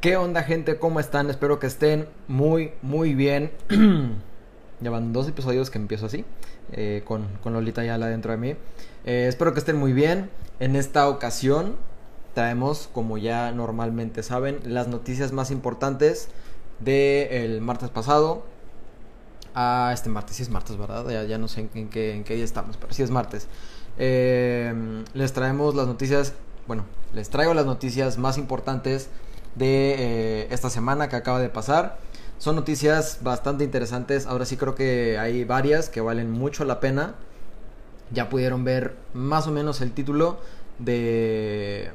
¿Qué onda gente? ¿Cómo están? Espero que estén muy, muy bien. Llevan dos episodios que empiezo así, eh, con, con, Lolita ya dentro de mí. Eh, espero que estén muy bien. En esta ocasión traemos, como ya normalmente saben, las noticias más importantes del martes pasado. A este martes, sí es martes, ¿verdad? Ya, ya no sé en, qué, en qué día estamos, pero sí es martes. Eh, les traemos las noticias, bueno, les traigo las noticias más importantes de eh, esta semana que acaba de pasar. Son noticias bastante interesantes. Ahora sí creo que hay varias que valen mucho la pena. Ya pudieron ver más o menos el título de,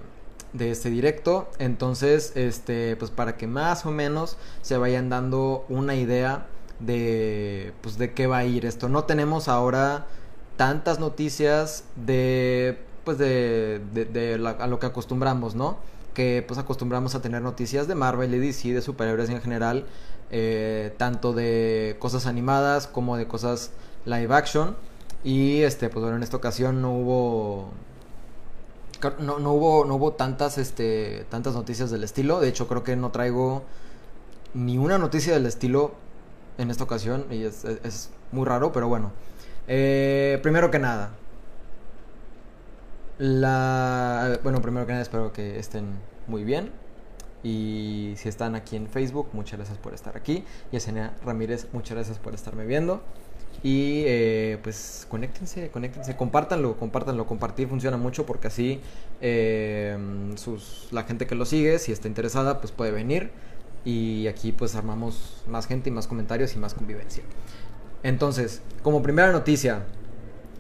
de este directo. Entonces, este, pues para que más o menos se vayan dando una idea de, pues de qué va a ir esto. No tenemos ahora tantas noticias de, pues de, de, a lo que acostumbramos, ¿no? Que pues acostumbramos a tener noticias de Marvel y DC, de superhéroes en general, eh, tanto de cosas animadas como de cosas live action. Y este, pues bueno, en esta ocasión no hubo. No, no hubo, no hubo tantas, este, tantas noticias del estilo. De hecho, creo que no traigo ni una noticia del estilo en esta ocasión. Y es, es, muy raro, pero bueno. Eh, primero que nada, la, bueno, primero que nada espero que estén muy bien. Y si están aquí en Facebook, muchas gracias por estar aquí. Yesenia Ramírez, muchas gracias por estarme viendo. Y eh, pues conéctense, conéctense, compártanlo, compártanlo. Compartir funciona mucho porque así eh, sus, la gente que lo sigue, si está interesada, pues puede venir. Y aquí pues armamos más gente y más comentarios y más convivencia. Entonces, como primera noticia,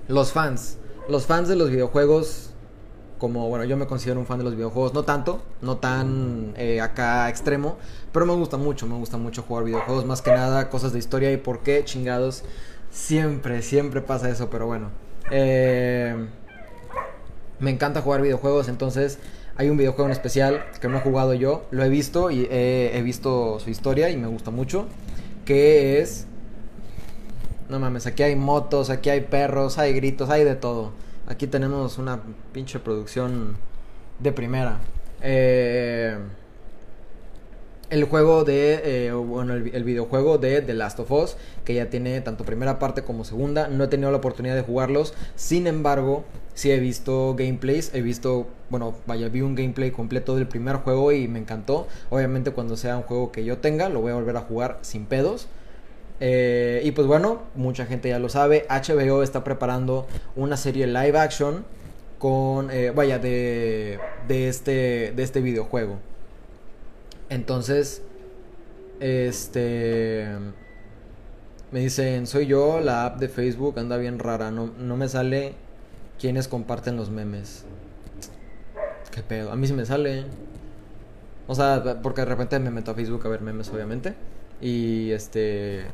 los fans. Los fans de los videojuegos como, bueno, yo me considero un fan de los videojuegos, no tanto, no tan eh, acá extremo, pero me gusta mucho, me gusta mucho jugar videojuegos, más que nada cosas de historia y por qué chingados siempre, siempre pasa eso, pero bueno. Eh, me encanta jugar videojuegos, entonces hay un videojuego en especial que no he jugado yo, lo he visto y he, he visto su historia y me gusta mucho, que es... No mames, aquí hay motos, aquí hay perros, hay gritos, hay de todo. Aquí tenemos una pinche producción de primera. Eh, el juego de, eh, bueno, el, videojuego de The Last of Us, que ya tiene tanto primera parte como segunda. No he tenido la oportunidad de jugarlos. Sin embargo, sí he visto gameplays. He visto, bueno, vaya, vi un gameplay completo del primer juego y me encantó. Obviamente cuando sea un juego que yo tenga, lo voy a volver a jugar sin pedos. Eh, y pues bueno, mucha gente ya lo sabe, HBO está preparando una serie live action con, eh, vaya, de, de, este, de este videojuego. Entonces, este... Me dicen, soy yo, la app de Facebook anda bien rara, no, no me sale quienes comparten los memes. ¿Qué pedo? A mí sí me sale. O sea, porque de repente me meto a Facebook a ver memes, obviamente. Y este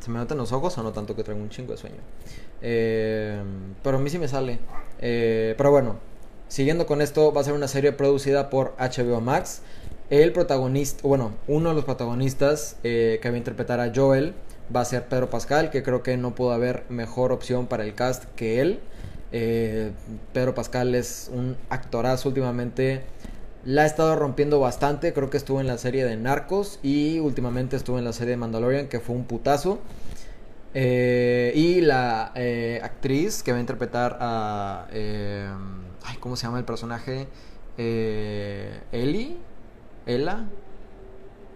se me notan los ojos o no tanto que traigo un chingo de sueño. Eh, pero a mí sí me sale. Eh, pero bueno, siguiendo con esto, va a ser una serie producida por HBO Max. El protagonista, bueno, uno de los protagonistas eh, que va a interpretar a Joel va a ser Pedro Pascal, que creo que no pudo haber mejor opción para el cast que él. Pedro Pascal es un actorazo últimamente la ha estado rompiendo bastante. Creo que estuvo en la serie de Narcos y últimamente estuvo en la serie de Mandalorian, que fue un putazo. Eh, y la eh, actriz que va a interpretar a. Eh, ay, ¿cómo se llama el personaje? Ellie. Ella.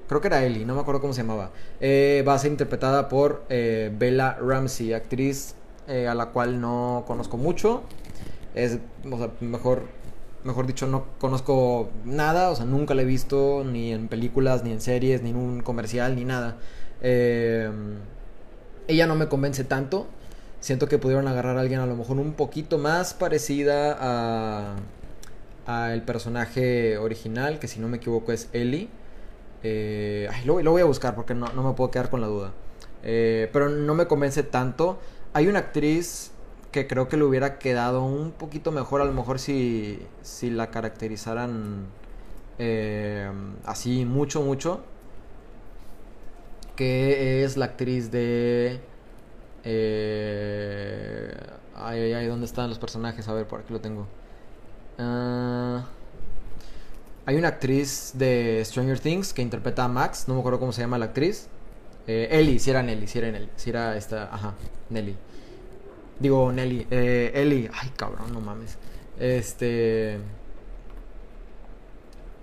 Creo que era Ellie, no me acuerdo cómo se llamaba. va a ser interpretada por Bella Ramsey, actriz a la cual no conozco mucho. Es, o sea, mejor mejor dicho, no conozco nada, o sea, nunca la he visto ni en películas, ni en series, ni en un comercial, ni nada. Eh, ella no me convence tanto. Siento que pudieron agarrar a alguien a lo mejor un poquito más parecida a, a el personaje original, que si no me equivoco es Ellie. Eh, lo, voy a buscar porque no, me puedo quedar con la duda. Eh, pero no me convence tanto. Hay una actriz que creo que le hubiera quedado un poquito mejor a lo mejor si, si la caracterizaran eh, así mucho, mucho. Que es la actriz de... Eh, ay, ay, ¿dónde están los personajes? A ver, por aquí lo tengo. Ah, hay una actriz de Stranger Things que interpreta a Max, no me acuerdo cómo se llama la actriz. Eh, Ellie, si era Nelly, si era Nelly, si era esta, ajá, Nelly. Digo, Nelly, eh, Ellie, ay cabrón, no mames. Este...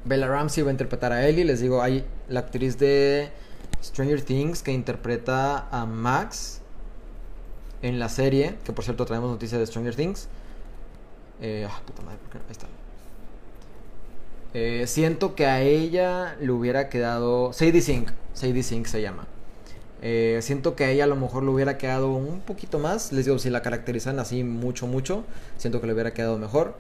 Bella Ramsey va a interpretar a Ellie, les digo, hay la actriz de Stranger Things que interpreta a Max en la serie, que por cierto traemos noticias de Stranger Things. Eh, ah, puta madre, ¿por qué? Ahí está. Eh, siento que a ella le hubiera quedado. Sadie Sink. Sadie Sink se llama. Eh, siento que a ella a lo mejor le hubiera quedado un poquito más. Les digo, si la caracterizan así mucho, mucho. Siento que le hubiera quedado mejor.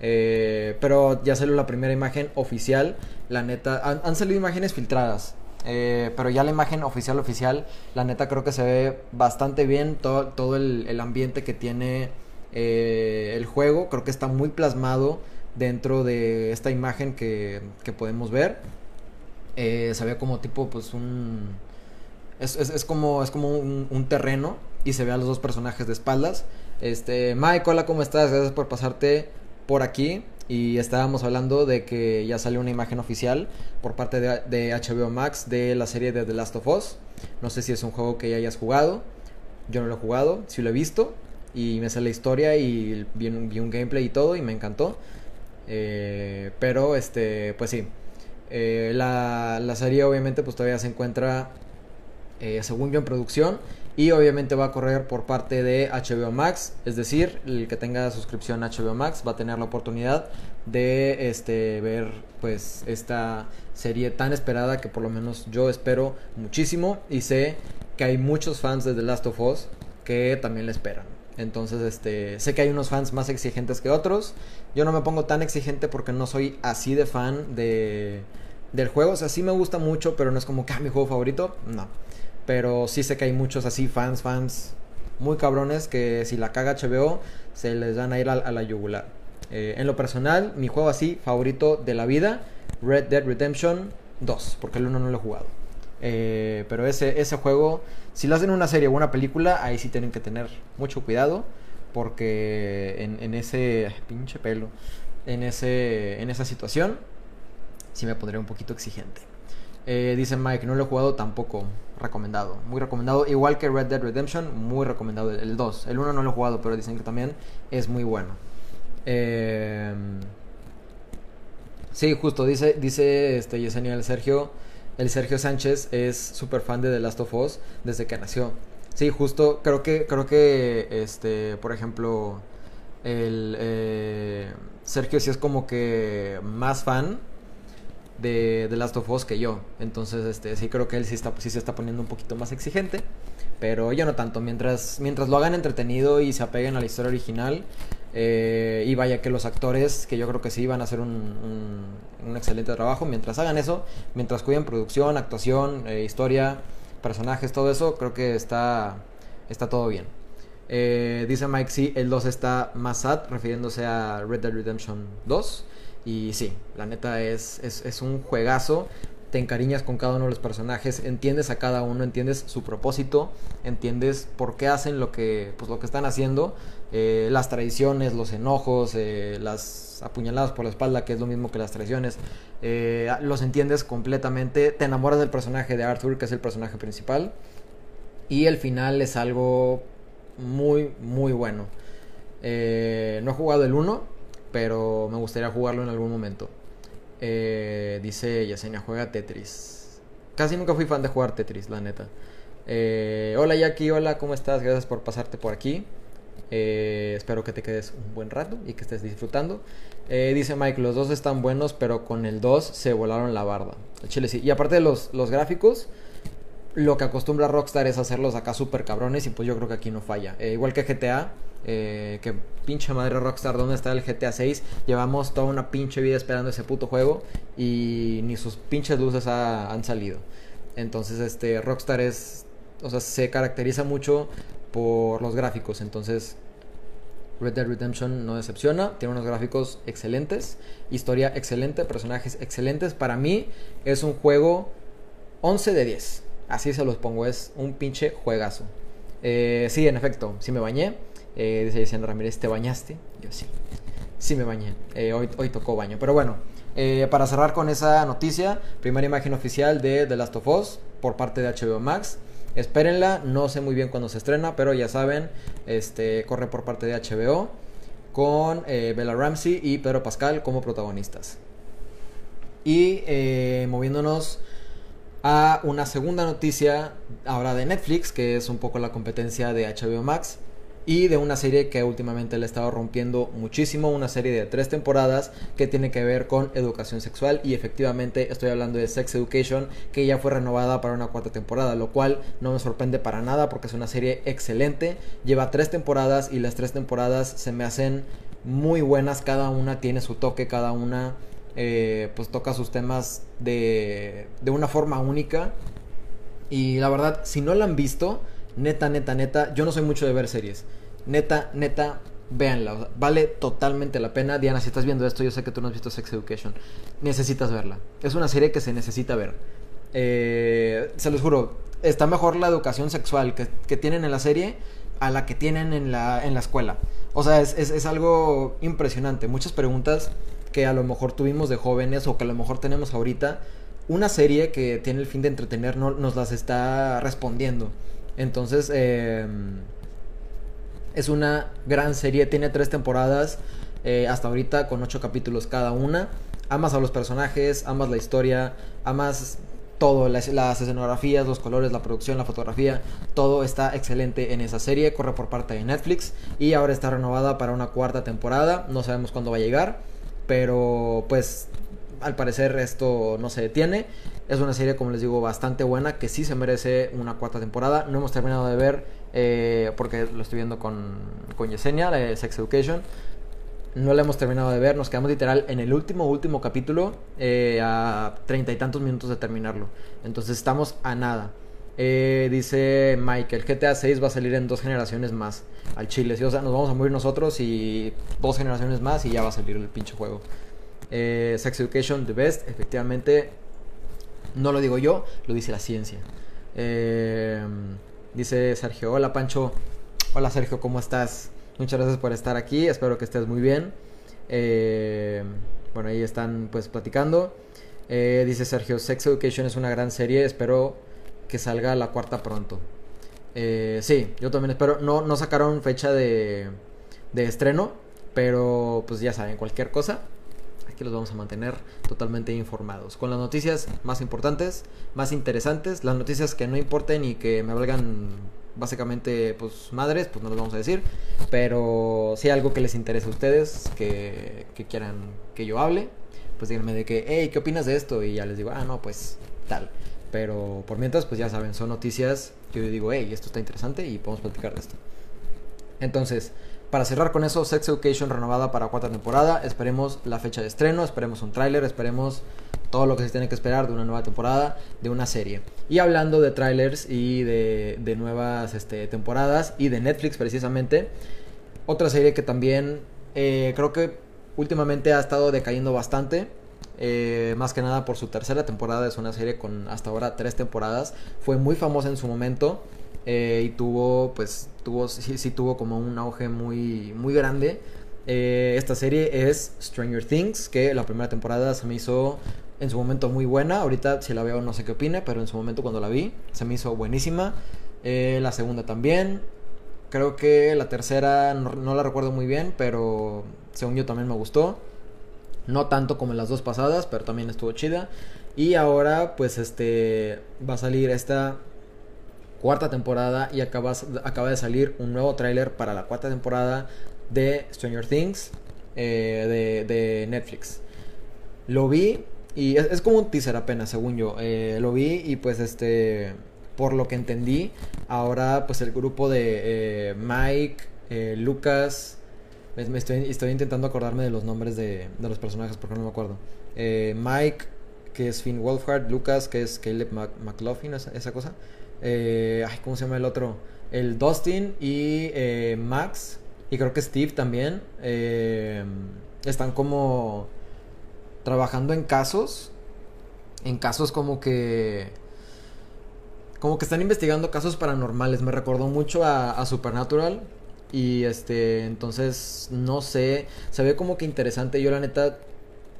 Eh, pero ya salió la primera imagen oficial. La neta. Han, salido imágenes filtradas. pero ya la imagen oficial, oficial. La neta creo que se ve bastante bien. Todo, todo el, el, ambiente que tiene el juego. Creo que está muy plasmado dentro de esta imagen que, que podemos ver. Eh, se ve como tipo, pues un... Es, es, como, es como un, terreno y se ve a los dos personajes de espaldas. Este, Mike, hola, ¿cómo estás? Gracias por pasarte por aquí. Y estábamos hablando de que ya salió una imagen oficial por parte de, HBO Max de la serie de The Last of Us. No sé si es un juego que ya hayas jugado. Yo no lo he jugado, sí lo he visto. Y me sale la historia y vi vi un gameplay y todo y me encantó. Eh, pero, este, pues sí. Eh, la, la, serie obviamente pues todavía se encuentra, eh, según yo, en producción. Y obviamente va a correr por parte de HBO Max. Es decir, el que tenga suscripción a HBO Max va a tener la oportunidad de este, ver pues esta serie tan esperada que por lo menos yo espero muchísimo. Y sé que hay muchos fans de The Last of Us que también la esperan. Entonces, este, sé que hay unos fans más exigentes que otros. Yo no me pongo tan exigente porque no soy así de fan de, del juego. O sea, sí me gusta mucho, pero no es como que ah, mi juego favorito. No. Pero sí sé que hay muchos así fans, fans muy cabrones que si la caga HBO se les van a ir a, la yugular. Eh, en lo personal, mi juego así favorito de la vida, Red Dead Redemption 2, porque el 1 no lo he jugado. Eh, pero ese, ese juego, si lo hacen una serie o una película, ahí sí tienen que tener mucho cuidado. Porque en, en ese. Pinche pelo. En, ese, en esa situación, sí me pondría un poquito exigente. Eh, dice Mike, no lo he jugado tampoco. Recomendado. Muy recomendado. Igual que Red Dead Redemption, muy recomendado. El 2. El 1 no lo he jugado, pero dicen que también es muy bueno. Eh, sí, justo. Dice, dice este Yesenia el Sergio el Sergio Sánchez es súper fan de The Last of Us desde que nació. Sí, justo, creo que, creo que, este, por ejemplo, el eh, Sergio sí es como que más fan de Last of Us que yo. Entonces, este, sí creo que él sí, está, sí se está poniendo un poquito más exigente. Pero yo no tanto. Mientras, mientras lo hagan entretenido y se apeguen a la historia original. Eh, y vaya que los actores, que yo creo que sí van a hacer un, un, excelente trabajo. Mientras hagan eso, mientras cuiden producción, actuación, eh, historia, personajes, todo eso, creo que está, está todo bien. Eh, dice Mike, sí, el 2 está más sad, refiriéndose a Red Dead Redemption 2. Y sí, la neta es, es, es un juegazo te encariñas con cada uno de los personajes, entiendes a cada uno, entiendes su propósito, entiendes por qué hacen lo que, pues, lo que están haciendo, eh, las traiciones, los enojos, eh, las apuñaladas por la espalda, que es lo mismo que las traiciones, eh, los entiendes completamente, te enamoras del personaje de Arthur, que es el personaje principal, y el final es algo muy, muy bueno. no he jugado el 1, pero me gustaría jugarlo en algún momento. Eh, dice Yesenia, juega Tetris. Casi nunca fui fan de jugar Tetris, la neta. Eh, hola Jackie, hola, ¿cómo estás? Gracias por pasarte por aquí. Eh, espero que te quedes un buen rato y que estés disfrutando. dice Mike, los dos están buenos, pero con el 2 se volaron la barda. chile sí. Y aparte de los, los gráficos, lo que acostumbra Rockstar es hacerlos acá súper cabrones y pues yo creo que aquí no falla. igual que GTA, eh, que pinche madre Rockstar, ¿dónde está el GTA 6? Llevamos toda una pinche vida esperando ese puto juego y ni sus pinches luces han salido. Entonces, este, Rockstar es, o sea, se caracteriza mucho por los gráficos. Entonces, Red Dead Redemption no decepciona, tiene unos gráficos excelentes, historia excelente, personajes excelentes. Para mí es un juego 11 de 10. Así se los pongo, es un pinche juegazo. Eh, sí, en efecto, sí me bañé. Eh, dice Ramírez, ¿te bañaste? Yo sí. Sí me bañé. Eh, hoy, hoy tocó baño. Pero bueno, Eh, para cerrar con esa noticia, primera imagen oficial de The Last of Us por parte de HBO Max. Espérenla, no sé muy bien cuándo se estrena, pero ya saben, este corre por parte de HBO con eh, Bella Ramsey y Pedro Pascal como protagonistas. Y moviéndonos a una segunda noticia ahora de Netflix, que es un poco la competencia de HBO Max y de una serie que últimamente le ha estado rompiendo muchísimo, una serie de tres temporadas que tiene que ver con educación sexual y efectivamente estoy hablando de Sex Education que ya fue renovada para una cuarta temporada, lo cual no me sorprende para nada porque es una serie excelente, lleva tres temporadas y las tres temporadas se me hacen muy buenas, cada una tiene su toque, cada una eh, pues toca sus temas de, de una forma única y la verdad, si no la han visto, neta, neta, neta, yo no soy mucho de ver series. Neta, neta, véanla. vale totalmente la pena. Diana, si estás viendo esto, yo sé que tú no has visto Sex Education. Necesitas verla. Es una serie que se necesita ver. Eh, se los juro, está mejor la educación sexual que, tienen en la serie a la que tienen en la, en la escuela. O sea, es, es, algo impresionante. Muchas preguntas que a lo mejor tuvimos de jóvenes o que a lo mejor tenemos ahorita. Una serie que tiene el fin de entretener nos las está respondiendo. Entonces, em, es una gran serie, tiene tres temporadas, eh, hasta ahorita con ocho capítulos cada una. Amas a los personajes, amas la historia, amas todo, las, las, escenografías, los colores, la producción, la fotografía, todo está excelente en esa serie, corre por parte de Netflix y ahora está renovada para una cuarta temporada, no sabemos cuándo va a llegar, pero pues al parecer esto no se detiene. Es una serie, como les digo, bastante buena, que sí se merece una cuarta temporada. No hemos terminado de ver, eh, porque lo estoy viendo con, con Yesenia, de Sex Education. No la hemos terminado de ver, nos quedamos literal en el último, último capítulo, eh, a treinta y tantos minutos de terminarlo. Entonces estamos a nada. Eh, dice Michael, GTA 6 va a salir en dos generaciones más al Chile. O sea, nos vamos a morir nosotros y dos generaciones más y ya va a salir el pinche juego. Eh, Sex Education, The Best, efectivamente, no lo digo yo, lo dice la ciencia. Eh, dice Sergio, hola Pancho, hola Sergio, ¿cómo estás? Muchas gracias por estar aquí, espero que estés muy bien. Eh, bueno, ahí están pues platicando. dice Sergio, Sex Education es una gran serie, espero que salga la cuarta pronto. sí, yo también espero. No, no sacaron fecha de, de estreno, pero pues ya saben, cualquier cosa que los vamos a mantener totalmente informados. Con las noticias más importantes, más interesantes, las noticias que no importen y que me valgan básicamente pues madres, pues no los vamos a decir. Pero si hay algo que les interese a ustedes, que, que quieran que yo hable, pues díganme de que, hey, ¿qué opinas de esto? Y ya les digo, ah, no, pues tal. Pero por mientras, pues ya saben, son noticias que yo digo, hey, esto está interesante y podemos platicar de esto. Entonces, para cerrar con eso, Sex Education renovada para cuarta temporada. Esperemos la fecha de estreno, esperemos un tráiler, esperemos todo lo que se tiene que esperar de una nueva temporada, de una serie. Y hablando de trailers y de, nuevas este, temporadas y de Netflix precisamente, otra serie que también eh, creo que últimamente ha estado decayendo bastante. Eh, más que nada por su tercera temporada, es una serie con hasta ahora tres temporadas. Fue muy famosa en su momento. Eh, y tuvo, pues, tuvo, sí, sí, tuvo como un auge muy, muy grande. Eh, esta serie es Stranger Things, que la primera temporada se me hizo en su momento muy buena. Ahorita si la veo no sé qué opine, pero en su momento cuando la vi se me hizo buenísima. Eh, la segunda también. Creo que la tercera no, no, la recuerdo muy bien, pero según yo también me gustó. No tanto como en las dos pasadas, pero también estuvo chida. Y ahora pues este va a salir esta cuarta temporada y acaba, acaba de salir un nuevo tráiler para la cuarta temporada de Stranger Things eh, de, Netflix. Lo vi y es, como un teaser apenas, según yo. Eh, lo vi y pues este, por lo que entendí, ahora pues el grupo de eh, Mike, Lucas, me estoy, estoy, intentando acordarme de los nombres de, de, los personajes porque no me acuerdo. Mike, que es Finn Wolfhard, Lucas, que es Caleb McLaughlin, esa cosa. Eh, ay, ¿cómo se llama el otro? El Dustin y eh, Max, y creo que Steve también, eh, están como trabajando en casos, en casos como que... Como que están investigando casos paranormales. Me recordó mucho a, a Supernatural. Y este, entonces, no sé, se ve como que interesante. Yo la neta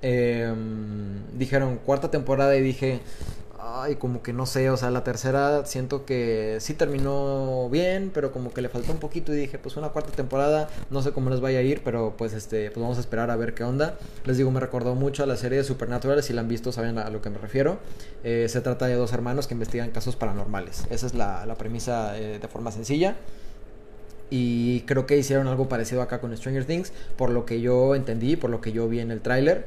em, dijeron cuarta temporada y dije, ay, como que no sé, o sea, la tercera siento que sí terminó bien, pero como que le faltó un poquito y dije, pues una cuarta temporada, no sé cómo les vaya a ir, pero pues este, pues vamos a esperar a ver qué onda. Les digo, me recordó mucho a la serie de Supernatural, si la han visto saben a lo que me refiero. Eh, se trata de dos hermanos que investigan casos paranormales. Esa es la, premisa eh, de forma sencilla. Y creo que hicieron algo parecido acá con Stranger Things, por lo que yo entendí, por lo que yo vi en el tráiler.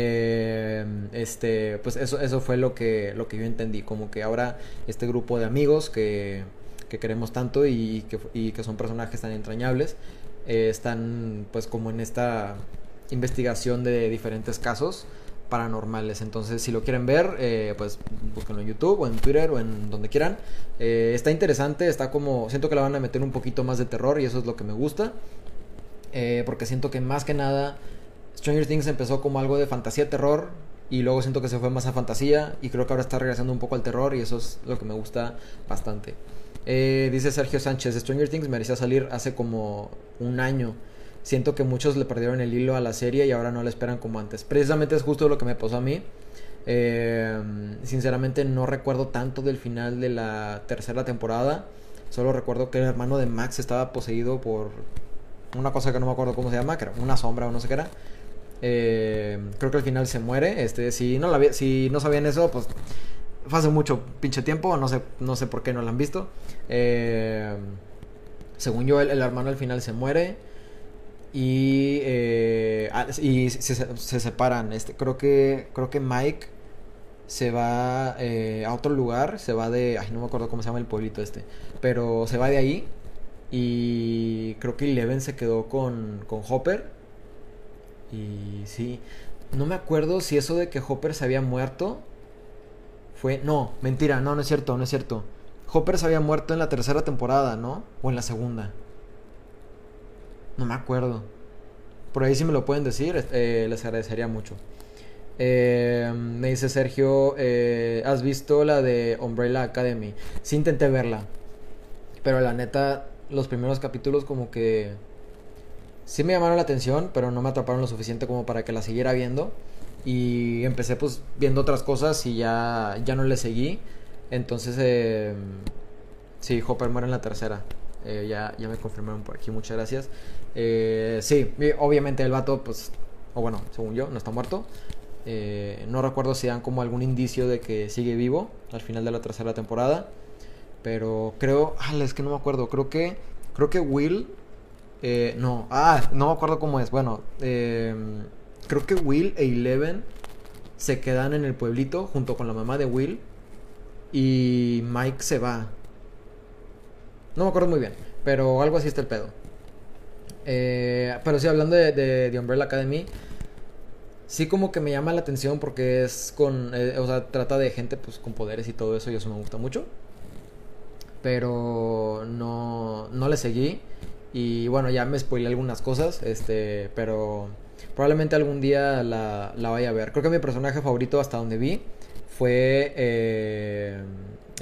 Eh, este, pues eso, eso fue lo que, lo que yo entendí, como que ahora este grupo de amigos que, que queremos tanto y que, y que son personajes tan entrañables, eh, están pues como en esta investigación de diferentes casos paranormales. Entonces, si lo quieren ver, eh, pues búsquenlo en YouTube o en Twitter o en donde quieran. Eh, está interesante, está como. Siento que la van a meter un poquito más de terror y eso es lo que me gusta. porque siento que más que nada Stranger Things empezó como algo de fantasía terror y luego siento que se fue más a fantasía y creo que ahora está regresando un poco al terror y eso es lo que me gusta bastante. Eh, dice Sergio Sánchez, Stranger Things merecía salir hace como un año. Siento que muchos le perdieron el hilo a la serie y ahora no la esperan como antes. Precisamente es justo lo que me pasó a mí. Eh, sinceramente no recuerdo tanto del final de la tercera temporada. Solo recuerdo que el hermano de Max estaba poseído por una cosa que no me acuerdo cómo se llama, que era una sombra o no sé qué era. Eh, creo que al final se muere. Este, si no, si no sabían eso, pues hace mucho pinche tiempo. No sé, no sé por qué no la han visto. Eh, según yo, el, hermano al final se muere. Y, eh, ah, y se, se, separan. Este, creo que creo que Mike se va a otro lugar. Se va de. Ay, no me acuerdo cómo se llama el pueblito este. Pero se va de ahí. Y creo que Eleven se quedó con, con Hopper y sí, no me acuerdo si eso de que Hopper se había muerto fue... No, mentira, no, no es cierto, no es cierto. Hopper se había muerto en la tercera temporada, ¿no? O en la segunda. No me acuerdo. Por ahí si me lo pueden decir, eh, les agradecería mucho. Eh, me dice Sergio, eh, ¿has visto la de Umbrella Academy? Sí intenté verla. Pero la neta, los primeros capítulos como que sí me llamaron la atención, pero no me atraparon lo suficiente como para que la siguiera viendo. Y empecé pues viendo otras cosas y ya, ya no le seguí. Entonces, eh, sí, Hopper muere en la tercera. Eh, ya, ya me confirmaron por aquí, muchas gracias. Eh, sí, obviamente el vato, pues, o bueno, según yo, no está muerto. Eh, no recuerdo si dan como algún indicio de que sigue vivo al final de la tercera temporada. Pero creo, es que no me acuerdo, creo que, creo que Will eh, no, ah, no me acuerdo cómo es. Bueno, eh, creo que Will e Eleven se quedan en el pueblito junto con la mamá de Will. Y Mike se va. No me acuerdo muy bien, pero algo así está el pedo. Eh, pero sí, hablando de, de, Umbrella Academy, sí como que me llama la atención porque es con, o sea, trata de gente pues con poderes y todo eso y eso me gusta mucho. Pero no, no le seguí. Y bueno, ya me spoilé algunas cosas, este, pero probablemente algún día la, la vaya a ver. Creo que mi personaje favorito hasta donde vi fue eh,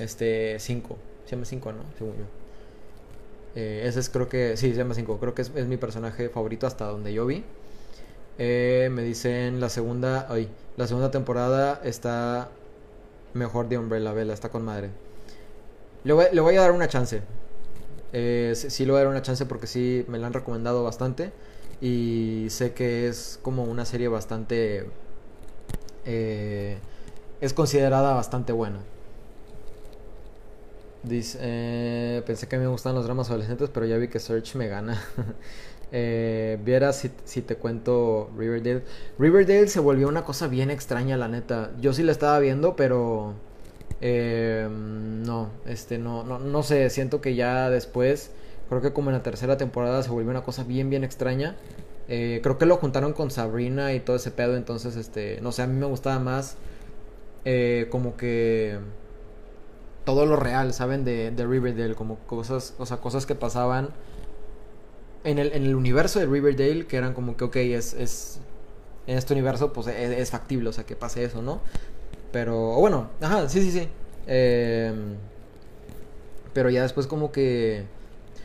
este 5. Se llama 5, ¿no? Según yo. Eh, ese es creo que, sí, se llama 5. Creo que es, mi personaje favorito hasta donde yo vi. Eh, me dicen la segunda, ay, la segunda temporada está mejor de Umbrella Vela, está con madre. Le le voy a dar una chance. Eh, sí lo era una chance porque sí me la han recomendado bastante. Y sé que es como una serie bastante... Eh, es considerada bastante buena. Dice, eh, pensé que me gustan los dramas adolescentes, pero ya vi que Search me gana. eh, Viera si, si, te cuento Riverdale. Riverdale se volvió una cosa bien extraña, la neta. Yo sí la estaba viendo, pero eh, no, este, no, no, no sé, siento que ya después, creo que como en la tercera temporada se volvió una cosa bien, bien extraña. Eh, creo que lo juntaron con Sabrina y todo ese pedo, entonces, este, no sé, a mí me gustaba más eh, como que todo lo real, ¿saben? De, de, Riverdale, como cosas, o sea, cosas que pasaban en el, en el universo de Riverdale, que eran como que, ok, es, es en este universo, pues es, es factible, o sea, que pase eso, ¿no? Pero, bueno, ajá, sí, sí, sí. Em, pero ya después como que,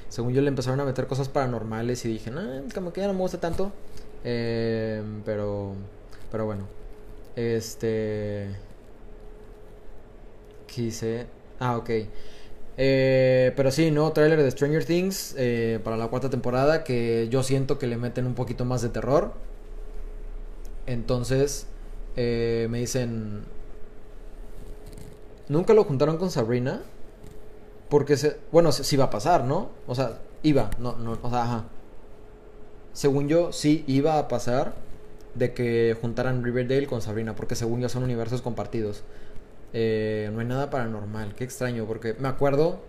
según yo le empezaron a meter cosas paranormales y dije, no, como que ya no me gusta tanto. Em, pero, Pero bueno. Este. Quise. Ah, ok. Eh, pero sí, ¿no? Trailer de Stranger Things eh, para la cuarta temporada que yo siento que le meten un poquito más de terror. Entonces, eh, me dicen... Nunca lo juntaron con Sabrina. Porque, se, bueno, sí va a pasar, ¿no? O sea, iba, no, no, o sea, ajá. Según yo, sí iba a pasar de que juntaran Riverdale con Sabrina, porque según yo son universos compartidos. Eh, no hay nada paranormal, qué extraño, porque me acuerdo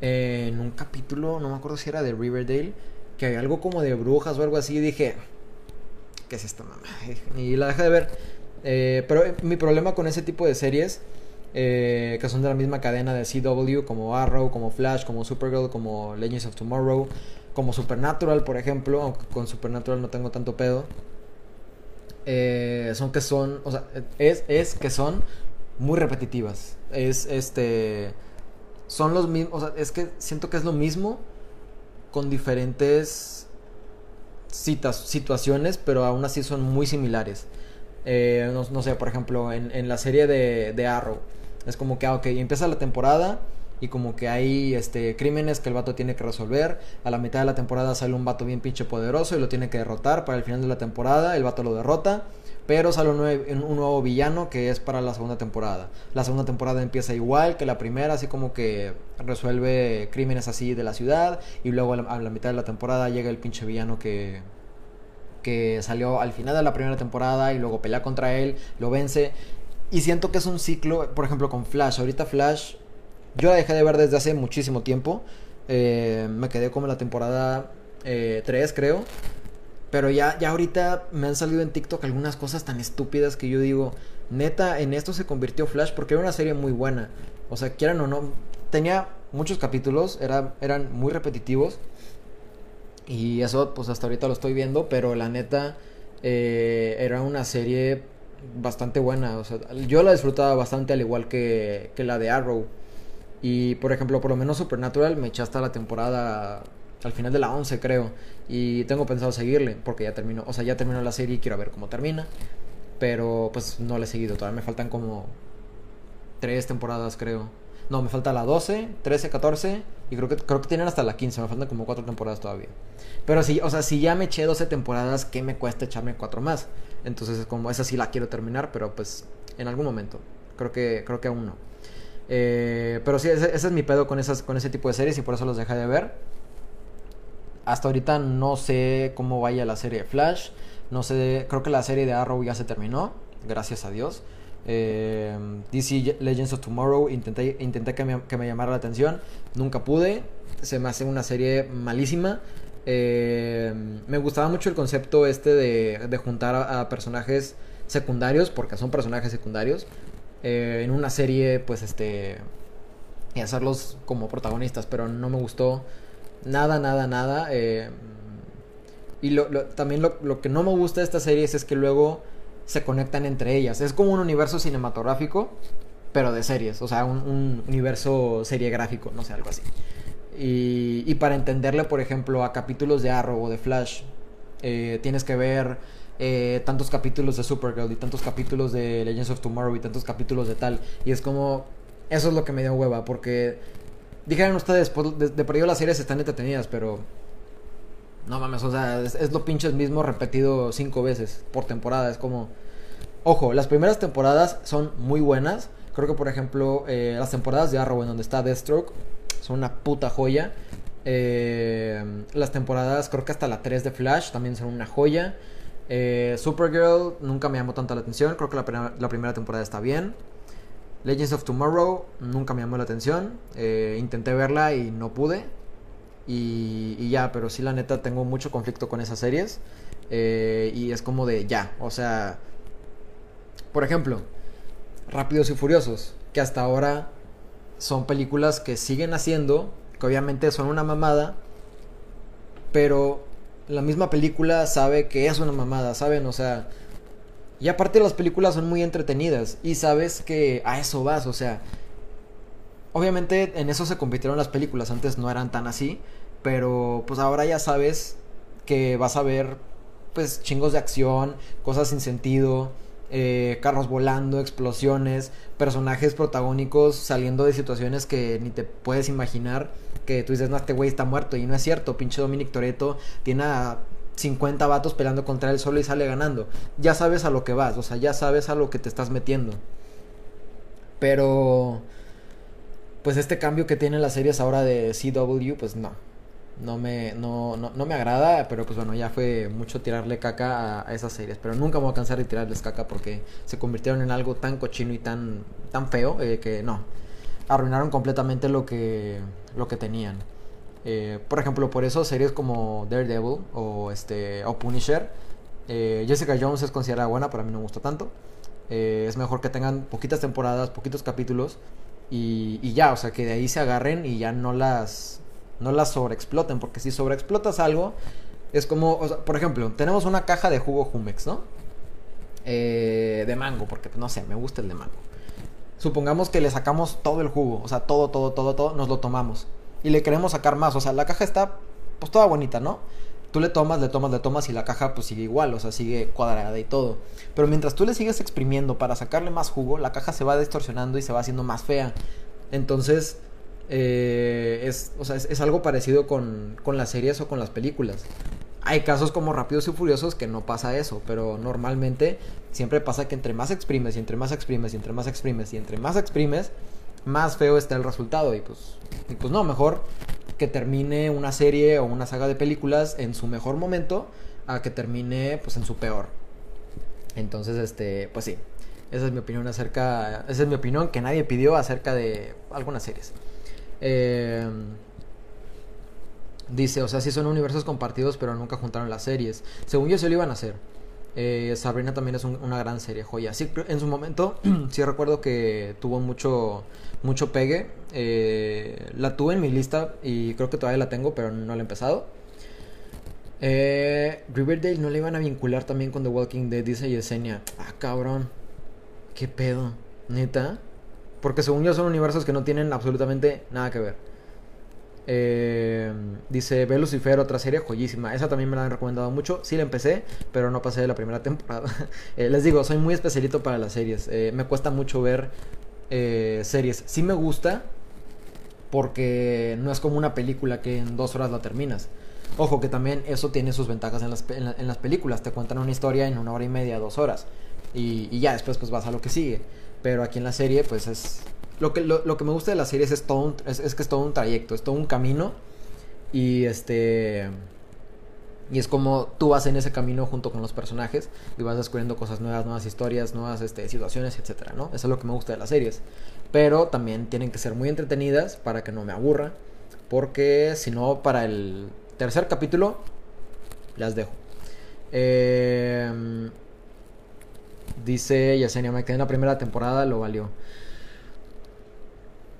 eh, en un capítulo, no me acuerdo si era de Riverdale, que había algo como de brujas o algo así, y dije, ¿qué es esta mamá? Y la dejé de ver. Eh, pero mi problema con ese tipo de series, que son de la misma cadena de CW, como Arrow, como Flash, como Supergirl, como Legends of Tomorrow, como Supernatural, por ejemplo, aunque con Supernatural no tengo tanto pedo. son que son, o sea, es, es que son muy repetitivas. Es este. Son los mismos. Es que siento que es lo mismo con diferentes citas, situaciones, pero aún así son muy similares. Eh, no, sé, por ejemplo, en, la serie de, de, Arrow. Es como que, ah, ok, empieza la temporada y como que hay este, crímenes que el vato tiene que resolver. A la mitad de la temporada sale un vato bien pinche poderoso y lo tiene que derrotar. Para el final de la temporada el vato lo derrota. Pero sale un nuevo, villano que es para la segunda temporada. La segunda temporada empieza igual que la primera, así como que resuelve crímenes así de la ciudad. Y luego a la, mitad de la temporada llega el pinche villano que, que salió al final de la primera temporada y luego pelea contra él, lo vence. Y siento que es un ciclo, por ejemplo, con Flash. Ahorita Flash, yo la dejé de ver desde hace muchísimo tiempo. Eh, me quedé como en la temporada 3, eh, creo. Pero ya, ya ahorita me han salido en TikTok algunas cosas tan estúpidas que yo digo, neta, en esto se convirtió Flash porque era una serie muy buena. O sea, quieran o no, tenía muchos capítulos, era, eran muy repetitivos. Y eso, pues hasta ahorita lo estoy viendo, pero la neta, eh, era una serie bastante buena. O sea, yo la disfrutaba bastante al igual que, que la de Arrow. Y por ejemplo, por lo menos Supernatural me eché hasta la temporada al final de la 11 creo. Y tengo pensado seguirle porque ya terminó, o sea, ya terminó la serie y quiero ver cómo termina. Pero pues no le he seguido, todavía me faltan como tres temporadas creo. No, me falta la 12, 13, 14 y creo que creo que tienen hasta la 15, me faltan como cuatro temporadas todavía. Pero sí, o sea, si ya me eché 12 temporadas, ¿qué me cuesta echarme cuatro más? Entonces, es como esa sí la quiero terminar, pero pues en algún momento. Creo que creo que aún no. Eh, pero sí, ese, ese, es mi pedo con esas con ese tipo de series y por eso los dejé de ver. Hasta ahorita no sé cómo vaya la serie de Flash. No sé, creo que la serie de Arrow ya se terminó, gracias a Dios. Eh, DC Legends of Tomorrow intenté, intenté que, me, llamara la atención, nunca pude. Se me hace una serie malísima. Eh, me gustaba mucho el concepto este de, de juntar a, personajes secundarios, porque son personajes secundarios, eh, en una serie, pues este, y hacerlos como protagonistas, pero no me gustó Nada, nada, nada. Eh, y lo, también lo, que no me gusta de estas series es que luego se conectan entre ellas. Es como un universo cinematográfico, pero de series. O sea, un, universo seriegráfico, no sé, algo así. Y, y, para entenderle, por ejemplo, a capítulos de Arrow o de Flash, eh, tienes que ver eh, tantos capítulos de Supergirl y tantos capítulos de Legends of Tomorrow y tantos capítulos de tal. Y es como, eso es lo que me dio hueva, porque Dijeron ustedes, pues, de, de perdido las series están entretenidas, pero. No mames, o sea, es, lo pinches mismo repetido cinco veces por temporada. Es como. Ojo, las primeras temporadas son muy buenas. Creo que, por ejemplo, eh, las temporadas de Arrow, en donde está Deathstroke, son una puta joya. Eh, las temporadas, creo que hasta la 3 de Flash también son una joya. Eh, Supergirl nunca me llamó tanto la atención. Creo que la, primera temporada está bien. Legends of Tomorrow nunca me llamó la atención. Intenté verla y no pude. Y, ya, pero sí la neta tengo mucho conflicto con esas series. Eh, y es como de ya, o sea... Por ejemplo, Rápidos y Furiosos, que hasta ahora son películas que siguen haciendo, que obviamente son una mamada, pero la misma película sabe que es una mamada, ¿saben? O sea, y aparte las películas son muy entretenidas y sabes que a eso vas, o sea, obviamente en eso se convirtieron las películas, antes no eran tan así, pero pues ahora ya sabes que vas a ver pues chingos de acción, cosas sin sentido, eh, carros volando, explosiones, personajes protagónicos saliendo de situaciones que ni te puedes imaginar. Que tú dices, no, este güey está muerto. Y no es cierto, pinche Dominic Toreto tiene a 50 vatos peleando contra él solo y sale ganando. Ya sabes a lo que vas, o sea, ya sabes a lo que te estás metiendo. Pero, pues este cambio que tienen las series ahora de CW, pues no no me, no, no, no, me agrada, pero pues bueno, ya fue mucho tirarle caca a, esas series. Pero nunca voy a cansar de tirarles caca porque se convirtieron en algo tan cochino y tan, tan feo eh, que no. Arruinaron completamente lo que, lo que tenían. Eh, por ejemplo, por eso series como Daredevil o, este, o Punisher. Eh, Jessica Jones es considerada buena, pero a mí no me gusta tanto. es mejor que tengan poquitas temporadas, poquitos capítulos y, ya, o sea, que de ahí se agarren y ya no las no las sobreexploten, porque si sobreexplotas algo, es como, por ejemplo, tenemos una caja de jugo Jumex, ¿no? Eh, de mango, porque pues, no sé, me gusta el de mango. Supongamos que le sacamos todo el jugo, o sea, todo, todo, todo, todo, nos lo tomamos. Y le queremos sacar más, o sea, la caja está pues toda bonita, ¿no? Tú le tomas, le tomas, le tomas y la caja pues sigue igual, o sea, sigue cuadrada y todo. Pero mientras tú le sigues exprimiendo para sacarle más jugo, la caja se va distorsionando y se va haciendo más fea. Entonces, eh, es, o sea, es, algo parecido con, con las series o con las películas. Hay casos como Rápidos y Furiosos que no pasa eso, pero normalmente siempre pasa que entre más exprimes y entre más exprimes y entre más exprimes y entre más exprimes, más feo está el resultado. Y pues, y pues no, mejor que termine una serie o una saga de películas en su mejor momento a que termine pues en su peor. Entonces, este, pues sí, esa es mi opinión acerca, esa es mi opinión que nadie pidió acerca de algunas series. Eh, dice, o sea, sí son universos compartidos, pero nunca juntaron las series. Según yo, se lo iban a hacer. Eh, Sabrina también es una gran serie, joya. Sí, en su momento, sí recuerdo que tuvo mucho, mucho pegue. Eh, la tuve en mi lista y creo que todavía la tengo, pero no la he empezado. Riverdale no le iban a vincular también con The Walking Dead, dice Yesenia. Ah, cabrón. ¿Qué pedo? ¿Neta? Porque según yo son universos que no tienen absolutamente nada que ver. Eh, dice, ve Lucifer, otra serie joyísima. Esa también me la han recomendado mucho. Sí la empecé, pero no pasé de la primera temporada. Eh, les digo, soy muy especialito para las series. Eh, me cuesta mucho ver series. Sí me gusta, porque no es como una película que en dos horas la terminas. Ojo, que también eso tiene sus ventajas en las, en, las películas. Te cuentan una historia en una hora y media, dos horas. Y, ya después pues vas a lo que sigue. Pero aquí en la serie, pues es. Lo que, lo, que me gusta de la serie es, todo es, que es todo un trayecto, es todo un camino. Y este. Y es como tú vas en ese camino junto con los personajes y vas descubriendo cosas nuevas, nuevas historias, nuevas este, situaciones, etcétera, ¿no? Eso es lo que me gusta de las series. Pero también tienen que ser muy entretenidas para que no me aburra. Porque si no, para el tercer capítulo, las dejo. Eh, Dice Yesenia, me quedé en la primera temporada, lo valió.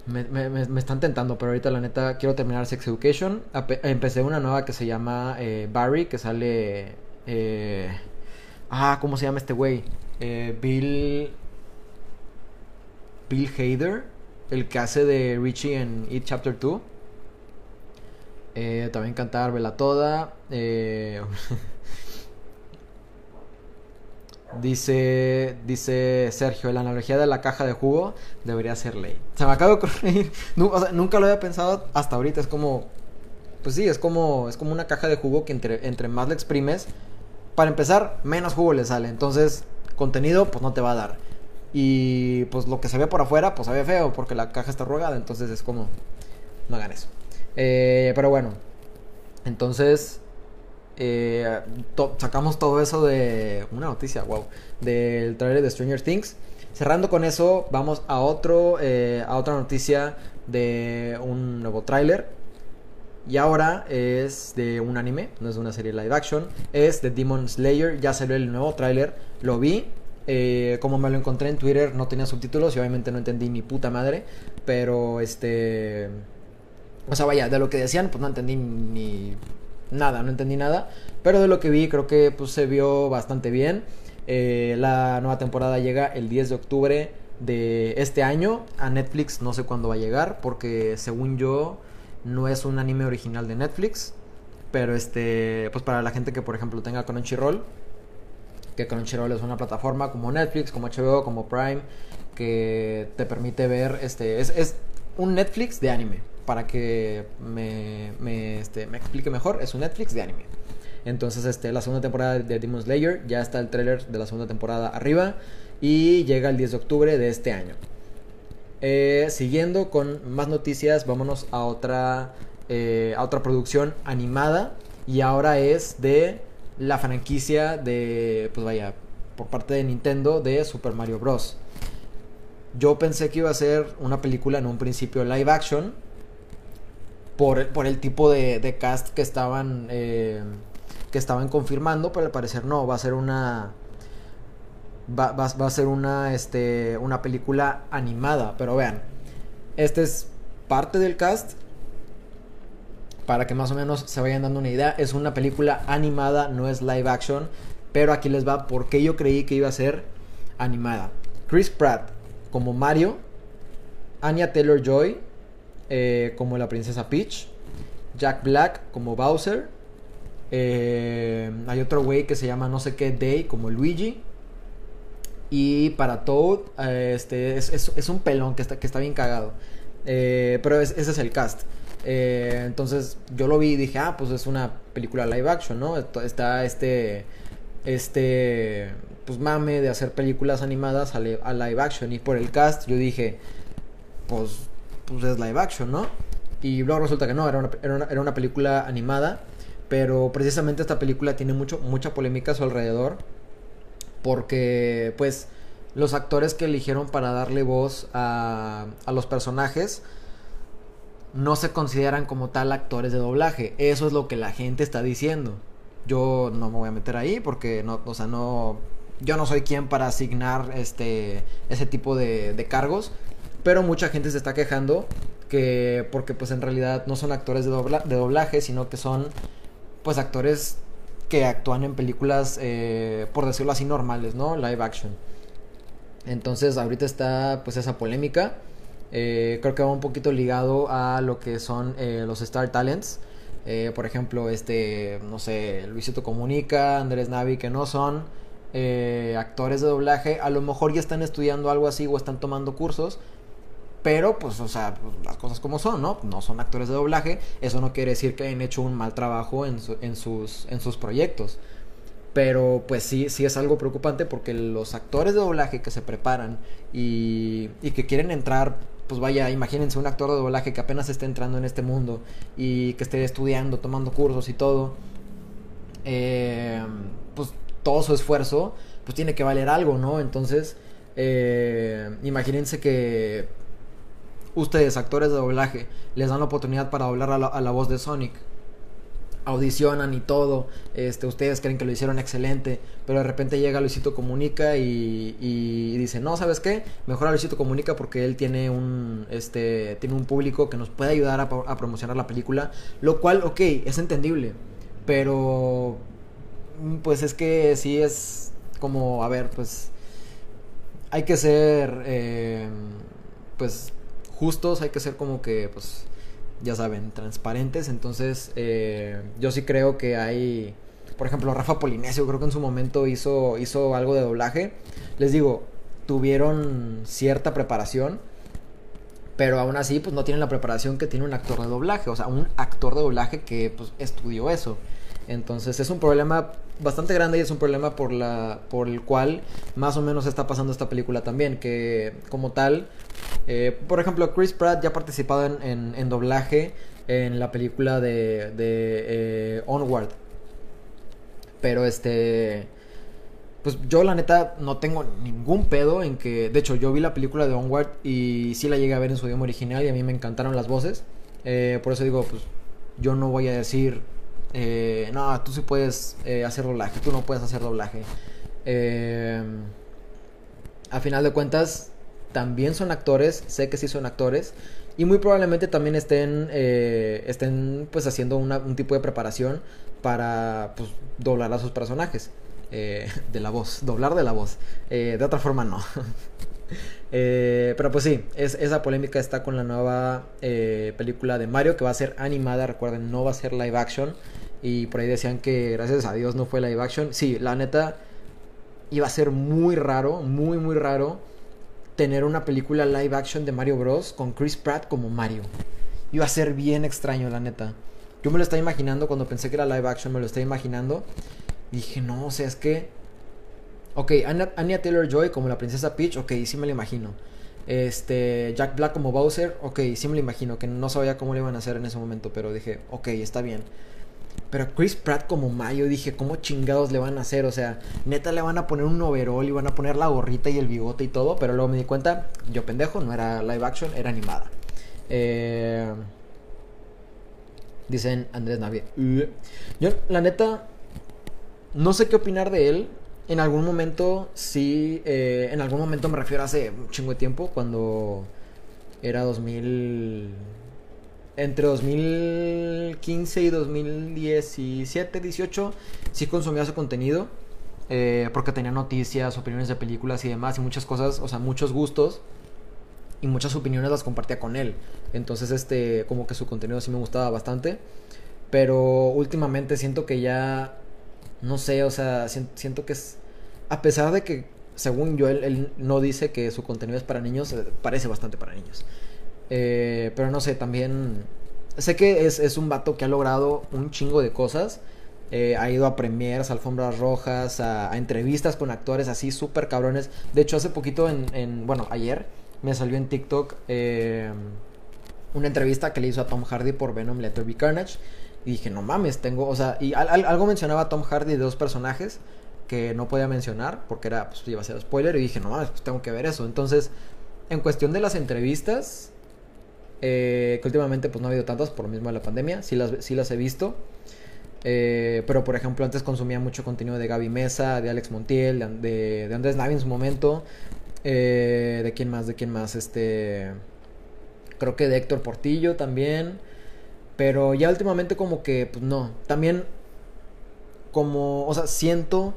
Me, me, están tentando, pero ahorita la neta quiero terminar Sex Education. empecé una nueva que se llama eh, Barry, que sale... Eh, ah, ¿cómo se llama este güey? Eh, Bill... Bill Hader, el que hace de Richie en It Chapter 2. también cantar Vela Toda. Dice, dice Sergio, la analogía de la caja de jugo debería ser ley. Se me acaba de ocurrir. nunca lo había pensado hasta ahorita. Es como, pues sí, es como, es como una caja de jugo que entre, entre más le exprimes, para empezar, menos jugo le sale. Entonces, contenido, pues no te va a dar. Y pues lo que se ve por afuera, pues se ve feo porque la caja está arrugada. Entonces es como, no hagan eso. Eh, pero bueno, entonces eh, sacamos todo eso de una noticia, wow, del trailer de Stranger Things. Cerrando con eso, vamos a otro, eh, a otra noticia de un nuevo tráiler. Y ahora es de un anime, no es de una serie live action, es de Demon Slayer. Ya salió el nuevo tráiler, lo vi. Eh, como me lo encontré en Twitter, no tenía subtítulos y obviamente no entendí ni puta madre. Pero este. O sea, vaya, de lo que decían, pues no entendí ni nada, no entendí nada. Pero de lo que vi, creo que pues, se vio bastante bien. Eh, la nueva temporada llega el 10 de octubre de este año. A Netflix no sé cuándo va a llegar, porque según yo no es un anime original de Netflix. Pero este, pues para la gente que por ejemplo tenga Crunchyroll, que Crunchyroll es una plataforma como Netflix, como HBO, como Prime, que te permite ver, este, es, un Netflix de anime. Para que me, este, me explique mejor, es un Netflix de anime. Entonces, este, la segunda temporada de Demon Slayer, ya está el tráiler de la segunda temporada arriba y llega el 10 de octubre de este año. Eh, siguiendo con más noticias, vámonos a otra, eh, a otra producción animada y ahora es de la franquicia de, pues vaya, por parte de Nintendo de Super Mario Bros. Yo pensé que iba a ser una película en un principio live action por, por el tipo de, cast que estaban eh, que estaban confirmando, pero al parecer no, va a ser una va, a ser una, este, una película animada. Pero vean, este es parte del cast. Para que más o menos se vayan dando una idea. Es una película animada, no es live action. Pero aquí les va porque yo creí que iba a ser animada. Chris Pratt como Mario. Anya Taylor Joy eh, como la princesa Peach. Jack Black como Bowser. Eh, hay otro güey que se llama no sé qué Day como Luigi. Y para Toad, eh, este, es, un pelón que está, que está bien cagado. Pero ese es el cast. Entonces yo lo vi y dije, ah, pues es una película live action, ¿no? Está este, este, pues mame de hacer películas animadas a, live action. Y por el cast yo dije, pues, pues es live action, ¿no? Y luego resulta que no, era una, era una, película animada. Pero precisamente esta película tiene mucho, mucha polémica a su alrededor porque pues los actores que eligieron para darle voz a, a los personajes no se consideran como tal actores de doblaje. Eso es lo que la gente está diciendo. Yo no me voy a meter ahí porque no, o sea, no, yo no soy quien para asignar este, ese tipo de, de cargos. Pero mucha gente se está quejando que porque pues en realidad no son actores de, doblaje, sino que son pues actores que actúan en películas, eh, por decirlo así, normales, ¿no? Live action. Entonces ahorita está pues esa polémica. Eh, creo que va un poquito ligado a lo que son eh, los Star Talents. Por ejemplo, este, no sé, Luisito Comunica, Andrés Navi, que no son actores de doblaje. A lo mejor ya están estudiando algo así o están tomando cursos pero, pues, o sea, pues, las cosas como son, ¿no? No son actores de doblaje. Eso no quiere decir que hayan hecho un mal trabajo en, en, sus, en sus proyectos. Pero, pues sí, sí es algo preocupante porque los actores de doblaje que se preparan y, y que quieren entrar pues vaya, imagínense un actor de doblaje que apenas esté entrando en este mundo y que esté estudiando, tomando cursos y todo, eh, pues todo su esfuerzo, pues tiene que valer algo, ¿no? Entonces, eh, imagínense que ustedes, actores de doblaje, les dan la oportunidad para doblar a la, voz de Sonic. Audicionan y todo, este, ustedes creen que lo hicieron excelente, pero de repente llega Luisito Comunica y, y dice, no, ¿sabes qué? Mejor a Luisito Comunica porque él tiene un, este, tiene un público que nos puede ayudar a, promocionar la película, lo cual, ok, es entendible, pero pues es que sí es como, a ver, pues hay que ser, eh, pues justos, hay que ser como que, pues, ya saben, transparentes. Entonces, eh, yo sí creo que hay, por ejemplo, Rafa Polinesio, creo que en su momento hizo, hizo algo de doblaje. Les digo, tuvieron cierta preparación, pero aún así, pues no tienen la preparación que tiene un actor de doblaje, o sea, un actor de doblaje que, pues, estudió eso. Entonces es un problema bastante grande y es un problema por, la, por el cual más o menos está pasando esta película también, que como tal, eh, por ejemplo, Chris Pratt ya ha participado en, doblaje en la película de, de eh, Onward. Pero este... Pues yo la neta no tengo ningún pedo en que... De hecho, yo vi la película de Onward y sí la llegué a ver en su idioma original y a mí me encantaron las voces. Eh, por eso digo, pues yo no voy a decir eh, no, tú sí puedes eh, hacer doblaje, tú no puedes hacer doblaje. Eh, a final de cuentas, también son actores, sé que sí son actores, y muy probablemente también estén, eh, estén pues haciendo un tipo de preparación para pues, doblar a sus personajes. de la voz, doblar de la voz. de otra forma no. pero pues sí, es, esa polémica está con la nueva película de Mario que va a ser animada, recuerden, no va a ser live action. Y por ahí decían que gracias a Dios no fue live action. Sí, la neta iba a ser muy raro, muy, muy raro tener una película live action de Mario Bros. con Chris Pratt como Mario. Iba a ser bien extraño, la neta. Yo me lo estaba imaginando cuando pensé que era live action, me lo estaba imaginando. Dije, no, o sea, es que. Ok, Anya, Taylor Joy como la princesa Peach, ok, sí me lo imagino. Este, Jack Black como Bowser, ok, sí me lo imagino, que no sabía cómo lo iban a hacer en ese momento, pero dije, ok, está bien. Pero Chris Pratt como Mayo, dije, ¿cómo chingados le van a hacer? O sea, neta le van a poner un overall y van a poner la gorrita y el bigote y todo. Pero luego me di cuenta, yo pendejo, no era live action, era animada. Eh, dicen Andrés Navia. Yo, la neta, no sé qué opinar de él. En algún momento, sí, eh, en algún momento me refiero a hace un chingo de tiempo, cuando era 2000 entre 2015 y 2017, 18, sí consumía su contenido. Eh, porque tenía noticias, opiniones de películas y demás, y muchas cosas, o sea, muchos gustos y muchas opiniones las compartía con él. Entonces, este, como que su contenido sí me gustaba bastante. Pero últimamente siento que ya, no sé, o sea, siento que es, a pesar de que, según yo, él, él no dice que su contenido es para niños, eh, parece bastante para niños. Eh, pero no sé, también. Sé que es, un vato que ha logrado un chingo de cosas. Eh, ha ido a premiers, alfombras rojas, a, entrevistas con actores así súper cabrones. De hecho, hace poquito, en, bueno, ayer me salió en TikTok eh, una entrevista que le hizo a Tom Hardy por Venom Let Be Carnage. Y dije, no mames, tengo, o sea, y algo mencionaba a Tom Hardy de dos personajes que no podía mencionar porque era, pues a ser spoiler. Y dije, no mames, pues tengo que ver eso. Entonces, en cuestión de las entrevistas, eh, que últimamente pues no ha habido tantas por lo mismo de la pandemia, sí las, sí las he visto. Eh, pero por ejemplo antes consumía mucho contenido de Gaby Mesa, de Alex Montiel, de, de Andrés Navi en su momento. Eh, ¿De quién más? ¿De quién más? Este... Creo que de Héctor Portillo también. Pero ya últimamente como que, pues no. También como, o sea, siento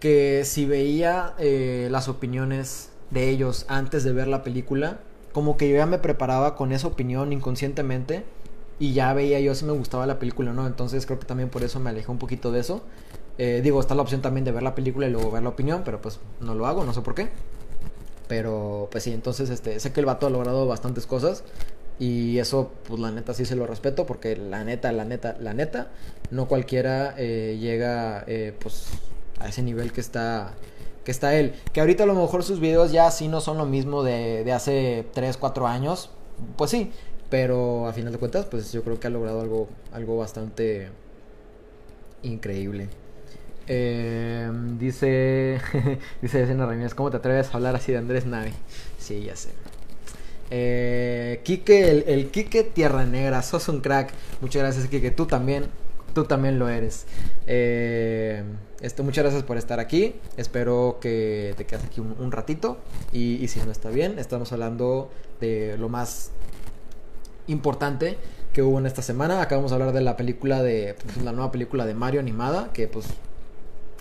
que si veía las opiniones de ellos antes de ver la película, como que yo ya me preparaba con esa opinión inconscientemente y ya veía yo si me gustaba la película o no. Entonces creo que también por eso me alejé un poquito de eso. Eh, digo, está la opción también de ver la película y luego ver la opinión, pero pues no lo hago, no sé por qué. Pero pues sí, entonces este, sé que el vato ha logrado bastantes cosas y eso pues la neta sí se lo respeto porque la neta, la neta, la neta, no cualquiera eh, llega eh, pues a ese nivel que está que está él. Que ahorita a lo mejor sus videos ya sí no son lo mismo de, de hace 3, 4 años. Pues sí, pero a final de cuentas, pues yo creo que ha logrado algo, algo bastante increíble. Eh, dice dice Yesenia Ramírez, ¿cómo te atreves a hablar así de Andrés Navi? Sí, ya sé. Eh, Quique, el, el Quique Tierra Negra, sos un crack. Muchas gracias, Quique. Tú también, tú también lo eres. Eh, esto, muchas gracias por estar aquí. Espero que te quedes aquí un, ratito. Y, si no está bien, estamos hablando de lo más importante que hubo en esta semana. Acabamos de hablar de la película de. Pues, la nueva película de Mario animada. Que pues.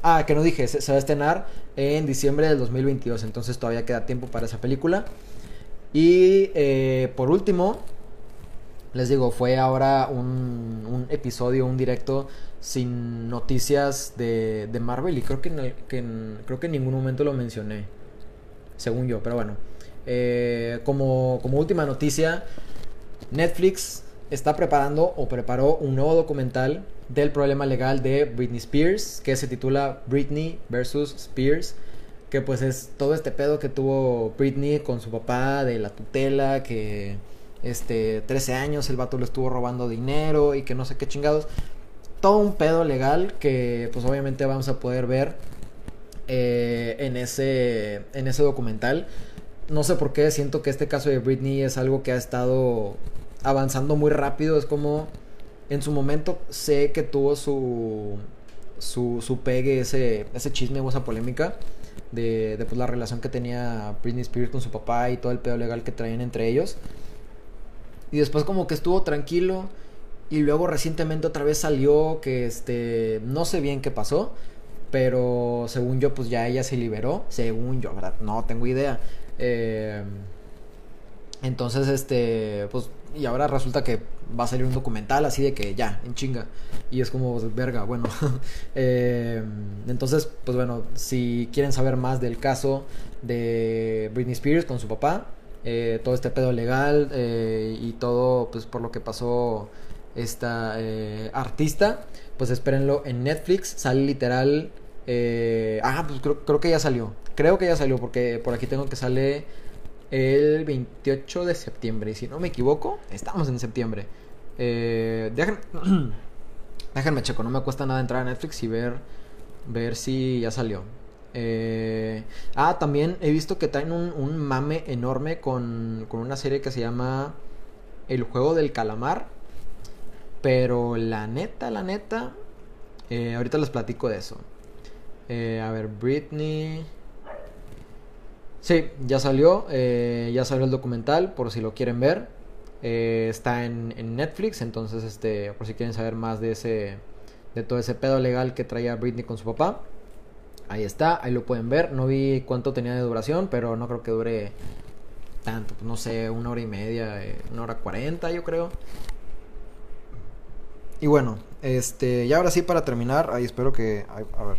Ah, que no dije, se, va a estrenar en diciembre del 2022. Entonces todavía queda tiempo para esa película. Y eh, por último, les digo, fue ahora un, un episodio, un directo sin noticias de, de Marvel y creo que, en creo que en ningún momento lo mencioné, según yo, pero bueno. Eh, como, como última noticia, Netflix está preparando o preparó un nuevo documental del problema legal de Britney Spears, que se titula Britney versus Spears, que pues es todo este pedo que tuvo Britney con su papá de la tutela, que este 13 años el vato le estuvo robando dinero y que no sé qué chingados todo un pedo legal que pues obviamente vamos a poder ver eh, en, ese, en ese documental. No sé por qué, siento que este caso de Britney es algo que ha estado avanzando muy rápido. Es como en su momento sé que tuvo su, su, su pegue, ese, ese chisme o esa polémica de, de pues, la relación que tenía Britney Spears con su papá y todo el pedo legal que traían entre ellos. Y después como que estuvo tranquilo y luego recientemente otra vez salió que este, no sé bien qué pasó, pero según yo pues ya ella se liberó, según yo, ¿verdad? No tengo idea. Eh, entonces, este, pues, y ahora resulta que va a salir un documental así de que ya, en chinga. Y es como, verga, bueno. Eh, entonces, pues bueno, si quieren saber más del caso de Britney Spears con su papá, eh, todo este pedo legal eh, y todo, pues por lo que pasó esta artista, pues espérenlo en Netflix, sale literal... ah, pues creo, creo que ya salió. Creo que ya salió porque por aquí tengo que sale el 28 de septiembre. Y si no me equivoco, estamos en septiembre. Eh, déjenme, checo, no me cuesta nada entrar a Netflix y ver, ver si ya salió. Eh, ah, también he visto que traen un, mame enorme con, con, una serie que se llama El juego del calamar. Pero la neta, la neta, eh, ahorita les platico de eso. Eh, a ver, Britney. Sí, ya salió, eh, ya salió el documental, por si lo quieren ver. Está en, Netflix, entonces, este, por si quieren saber más de ese, de todo ese pedo legal que traía Britney con su papá. Ahí está, ahí lo pueden ver. No vi cuánto tenía de duración, pero no creo que dure tanto, no sé, una hora y media, eh, una hora cuarenta, yo creo. Y bueno, este, y ahora sí para terminar, ahí espero que, a ver,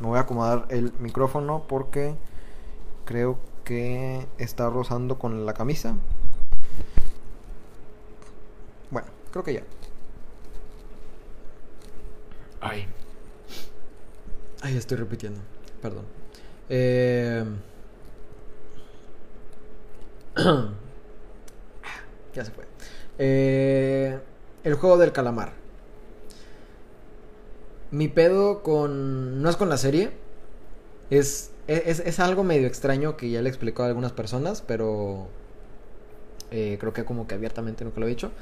me voy a acomodar el micrófono porque Creo que está rozando con la camisa. Bueno, creo que ya. Ay. Ay, estoy repitiendo. Perdón. Eh... ya se fue. Eh... El juego del calamar. Mi pedo con... No es con la serie. Es es, algo medio extraño que ya le explicó a algunas personas, pero eh, creo que como que abiertamente nunca lo he dicho.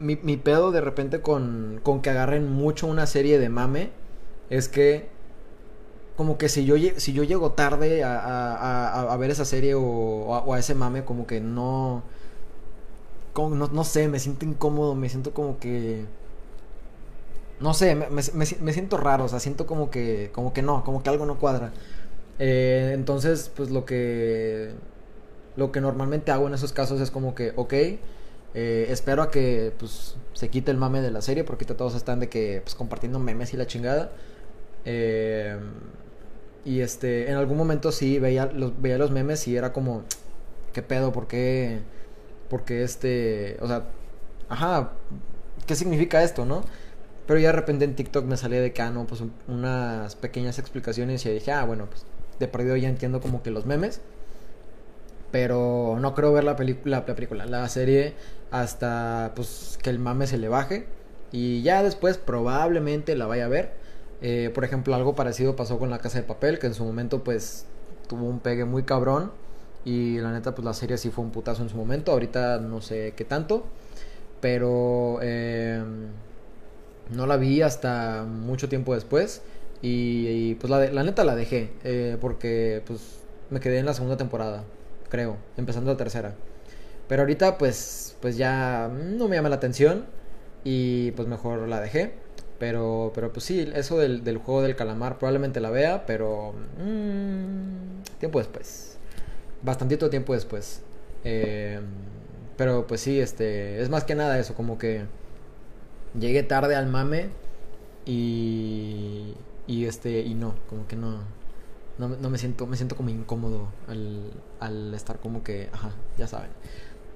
Mi, pedo de repente con, con que agarren mucho una serie de mame es que como que si yo, si yo llego tarde a, ver esa serie o, a, ese mame, como que no, no... No sé, me siento incómodo, me siento como que no sé, me, siento raro, o sea, siento como que, como que no, como que algo no cuadra. Eh, entonces, pues lo que, lo que normalmente hago en esos casos es como que, ok, eh, espero a que pues, se quite el mame de la serie, porque todos están de que, pues, compartiendo memes y la chingada. Eh, y este, en algún momento sí veía los, veía los memes y era como, ¿qué pedo? ¿Por qué? Porque este, o sea, ajá, ¿qué significa esto, no? Pero ya de repente en TikTok me salía de que, ah, pues unas pequeñas explicaciones y dije, ah, bueno, pues de perdido ya entiendo como que los memes. Pero no creo ver la película, la película, la serie hasta pues que el mame se le baje. Y ya después probablemente la vaya a ver. Eh, por ejemplo, algo parecido pasó con La Casa de Papel, que en su momento pues tuvo un pegue muy cabrón. Y la neta pues la serie sí fue un putazo en su momento. Ahorita no sé qué tanto. Pero eh, no la vi hasta mucho tiempo después. Y, pues la, neta la dejé, eh, porque pues me quedé en la segunda temporada, creo, empezando la tercera. Pero ahorita pues, pues ya no me llama la atención y pues mejor la dejé. Pero, pero pues sí, eso del, del juego del calamar probablemente la vea, pero mmm, tiempo después. Bastantito tiempo después. Eh, pero pues sí, este, es más que nada eso, como que llegué tarde al mame y y este, y no, como que no, no, no me siento, me siento como incómodo al, al estar como que, ajá, ya saben.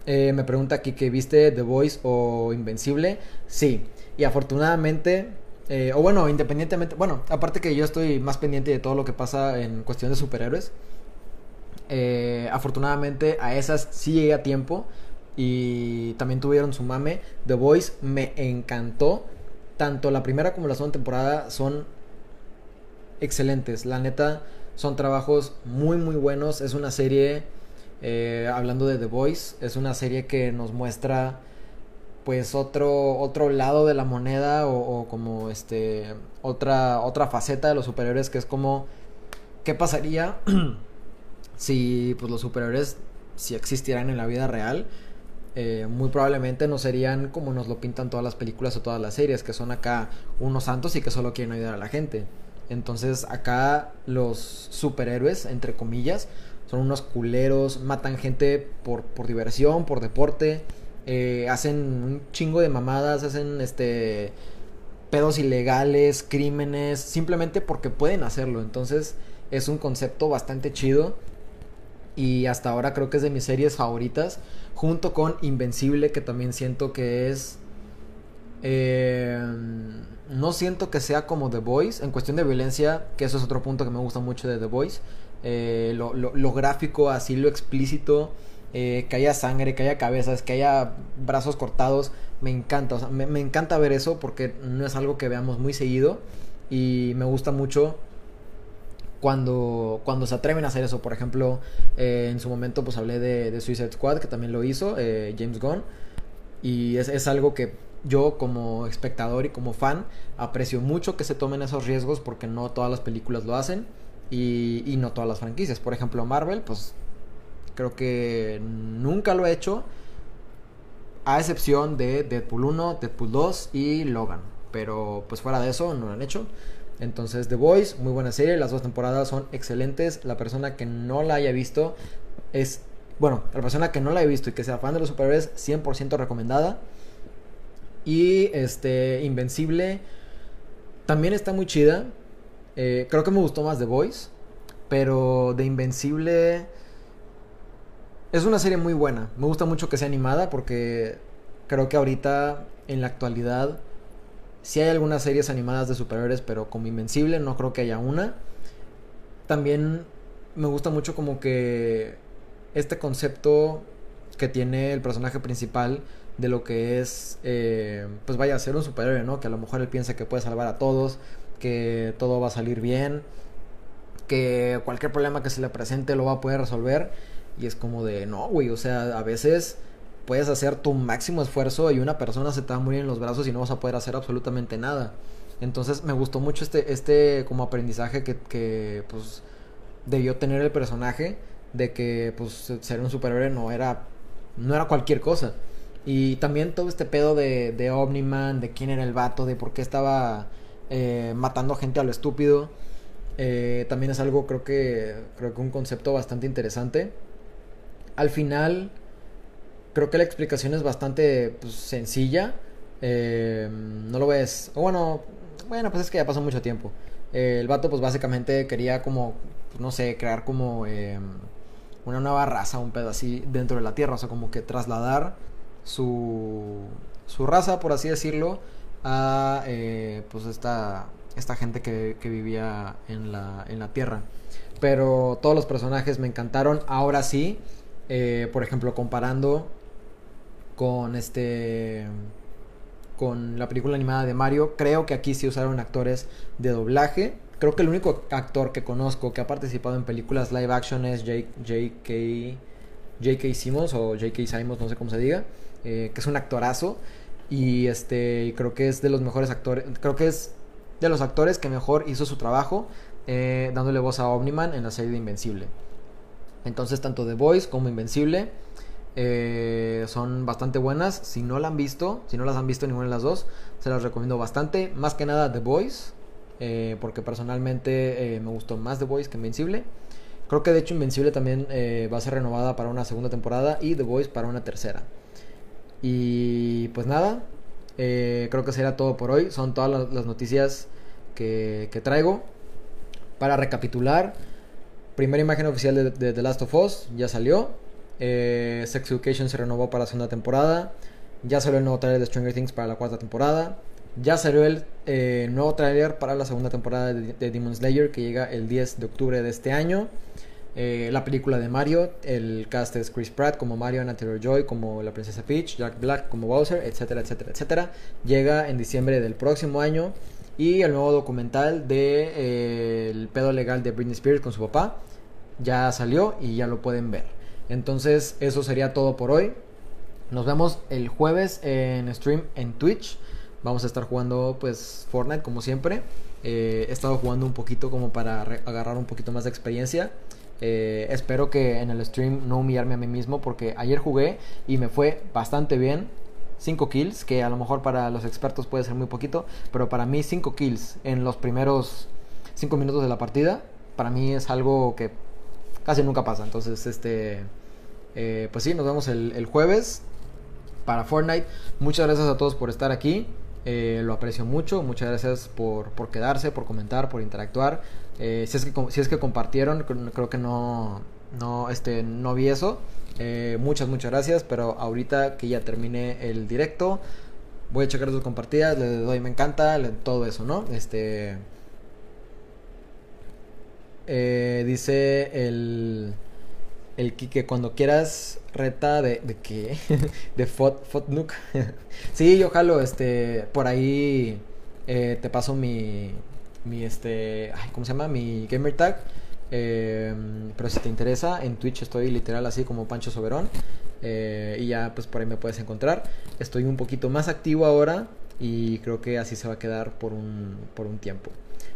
Eh, me pregunta aquí que viste The Voice o Invencible. Sí, y afortunadamente, eh, o bueno, independientemente, bueno, aparte que yo estoy más pendiente de todo lo que pasa en cuestión de superhéroes. Eh, afortunadamente a esas sí llegué a tiempo y también tuvieron su mame. The Voice me encantó. Tanto la primera como la segunda temporada son excelentes. La neta, son trabajos muy, muy buenos. Es una serie, eh, hablando de The Voice, es una serie que nos muestra pues otro otro lado de la moneda o, como este otra otra faceta de los superiores que es como qué pasaría si pues los superiores si existieran en la vida real eh, muy probablemente no serían como nos lo pintan todas las películas o todas las series que son acá unos santos y que solo quieren ayudar a la gente. Entonces acá los superhéroes, entre comillas, son unos culeros, matan gente por, por diversión, por deporte, eh, hacen un chingo de mamadas, hacen este pedos ilegales, crímenes, simplemente porque pueden hacerlo. Entonces es un concepto bastante chido y hasta ahora creo que es de mis series favoritas, junto con Invencible, que también siento que es... Eh, no siento que sea como The Voice, en cuestión de violencia, que eso es otro punto que me gusta mucho de The Voice, eh, lo, lo, gráfico, así lo explícito, eh, que haya sangre, que haya cabezas, que haya brazos cortados, me encanta, o sea, me, encanta ver eso porque no es algo que veamos muy seguido y me gusta mucho cuando, cuando se atreven a hacer eso. Por ejemplo, eh, en su momento pues hablé de, Suicide Squad, que también lo hizo, James Gunn, y es, es algo que yo como espectador y como fan aprecio mucho que se tomen esos riesgos porque no todas las películas lo hacen y, no todas las franquicias. Por ejemplo, Marvel, pues creo que nunca lo ha hecho, a excepción de Deadpool 1, Deadpool 2 y Logan. Pero pues fuera de eso no lo han hecho. Entonces The Voice, muy buena serie, las dos temporadas son excelentes. La persona que no la haya visto es, bueno, la persona que no la haya visto y que sea fan de los superhéroes, 100% recomendada. Y este, Invencible, también está muy chida. Eh, creo que me gustó más The Voice. Pero de Invencible. Es una serie muy buena. Me gusta mucho que sea animada porque creo que ahorita, en la actualidad, Si hay algunas series animadas de superhéroes, pero como Invencible no creo que haya una. También me gusta mucho como que este concepto que tiene el personaje principal de lo que es, eh, pues vaya a ser un superhéroe, ¿no? Que a lo mejor él piensa que puede salvar a todos, que todo va a salir bien, que cualquier problema que se le presente lo va a poder resolver. Y es como de, no, güey, o sea, a veces puedes hacer tu máximo esfuerzo y una persona se te va a morir en los brazos y no vas a poder hacer absolutamente nada. Entonces me gustó mucho este, este como aprendizaje que, que pues debió tener el personaje de que pues ser un superhéroe no era no era cualquier cosa. Y también todo este pedo de, de Omniman, de quién era el vato, de por qué estaba eh, matando gente a lo estúpido. Eh, también es algo, creo que, creo que un concepto bastante interesante. Al final, creo que la explicación es bastante pues, sencilla. Eh, no lo ves. Bueno, bueno, pues es que ya pasó mucho tiempo. el vato, pues básicamente quería como, no sé, crear como una nueva raza, un pedo así dentro de la Tierra. O sea, como que trasladar su, su raza, por así decirlo, a eh, pues esta, esta gente que, que vivía en la, en la Tierra. Pero todos los personajes me encantaron. Ahora sí, eh, por ejemplo, comparando con este con la película animada de Mario, creo que aquí sí usaron actores de doblaje. Creo que el único actor que conozco que ha participado en películas live action es J.K. J.K. Simmons o J.K. Simons, no sé cómo se diga, eh, que es un actorazo. Y este, creo que es de los mejores actores, creo que es de los actores que mejor hizo su trabajo eh, dándole voz a Omniman en la serie de Invencible. Entonces, tanto The Voice como Invencible eh, son bastante buenas. Si no la han visto, si no las han visto ninguna de las dos, se las recomiendo bastante. Más que nada The Voice, eh, porque personalmente me gustó más The Voice que Invencible. Creo que de hecho Invencible también va a ser renovada para una segunda temporada y The Voice para una tercera. Y pues nada, eh, creo que será todo por hoy. Son todas las, noticias que, traigo. Para recapitular, primera imagen oficial de, The Last of Us ya salió. Eh, Sex Education se renovó para la segunda temporada. Ya salió el nuevo trailer de Stranger Things para la cuarta temporada. Ya salió el eh, nuevo trailer para la segunda temporada de, de Demon Slayer que llega el 10 de octubre de este año. Eh, la película de Mario, el cast es Chris Pratt como Mario, Natalie Joy como la princesa Peach, Jack Black como Bowser, etcétera, etcétera, etcétera. Llega en diciembre del próximo año y el nuevo documental de eh, el pedo legal de Britney Spears con su papá ya salió y ya lo pueden ver. Entonces eso sería todo por hoy. Nos vemos el jueves en stream en Twitch. Vamos a estar jugando pues Fortnite como siempre. Eh, he estado jugando un poquito como para agarrar un poquito más de experiencia. Eh, espero que en el stream no humillarme a mí mismo porque ayer jugué y me fue bastante bien. 5 kills, que a lo mejor para los expertos puede ser muy poquito, pero para mí 5 kills en los primeros 5 minutos de la partida, para mí es algo que casi nunca pasa. Entonces, este, eh, pues sí, nos vemos el, jueves. para Fortnite. Muchas gracias a todos por estar aquí. Eh, lo aprecio mucho. Muchas gracias por, por quedarse, por comentar, por interactuar. Eh, si, es que, si es que compartieron, creo que no, no, este, no vi eso. Eh, muchas, muchas gracias. Pero ahorita que ya terminé el directo, voy a checar sus compartidas. Le doy me encanta, todo eso, ¿no? Este. dice el el que cuando quieras reta de, de qué de Fot, Fotnuk sí yo jalo este por ahí eh, te paso mi mi este cómo se llama mi gamer tag eh, pero si te interesa en Twitch estoy literal así como Pancho Soberón eh, y ya pues por ahí me puedes encontrar estoy un poquito más activo ahora y creo que así se va a quedar por un por un tiempo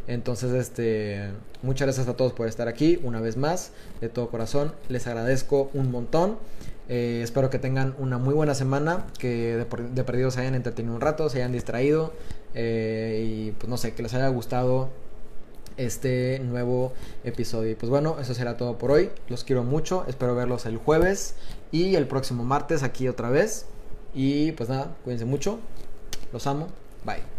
entonces, este, muchas gracias a todos por estar aquí una vez más, de todo corazón. Les agradezco un montón. Eh, espero que tengan una muy buena semana, que de, perdido se hayan entretenido un rato, se hayan distraído y pues no sé, que les haya gustado este nuevo episodio. Y pues bueno, eso será todo por hoy. Los quiero mucho, espero verlos el jueves y el próximo martes aquí otra vez. Y pues nada, cuídense mucho. Los amo. Bye.